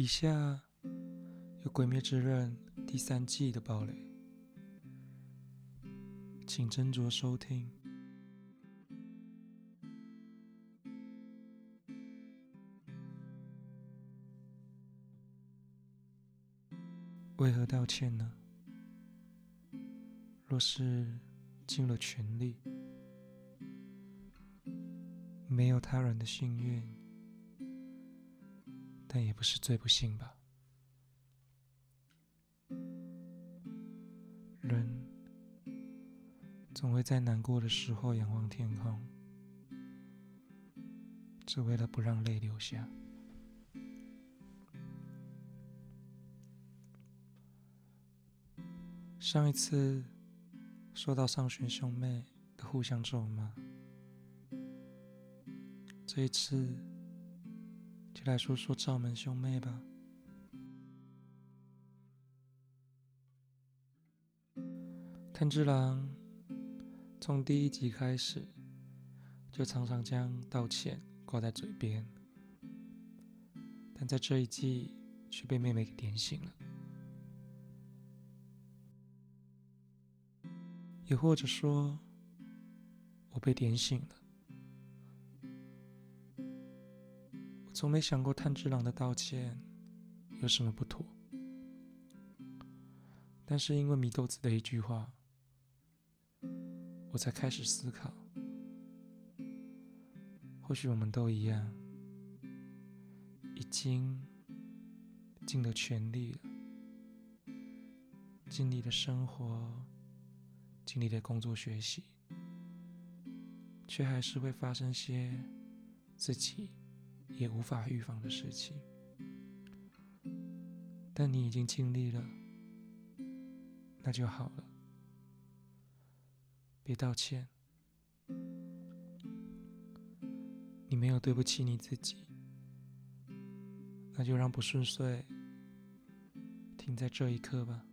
以下有《鬼灭之刃》第三季的暴雷，请斟酌收听。为何道歉呢？若是尽了全力，没有他人的幸运，但也不是最不幸吧。人总会在难过的时候仰望天空，只为了不让泪流下。上一次。说到上学兄妹的互相咒骂，这一次就来说说赵门兄妹吧。炭治郎从第一集开始就常常将道歉挂在嘴边，但在这一季却被妹妹给点醒了。也或者说，我被点醒了。从没想过炭治郎的道歉有什么不妥，但是因为祢豆子的一句话，我才开始思考。或许我们都一样，已经尽了全力了，尽力的生活。尽力的工作学习，却还是会发生些自己也无法预防的事情。但你已经尽力了，那就好了。别道歉，你没有对不起你自己，那就让不顺遂停在这一刻吧。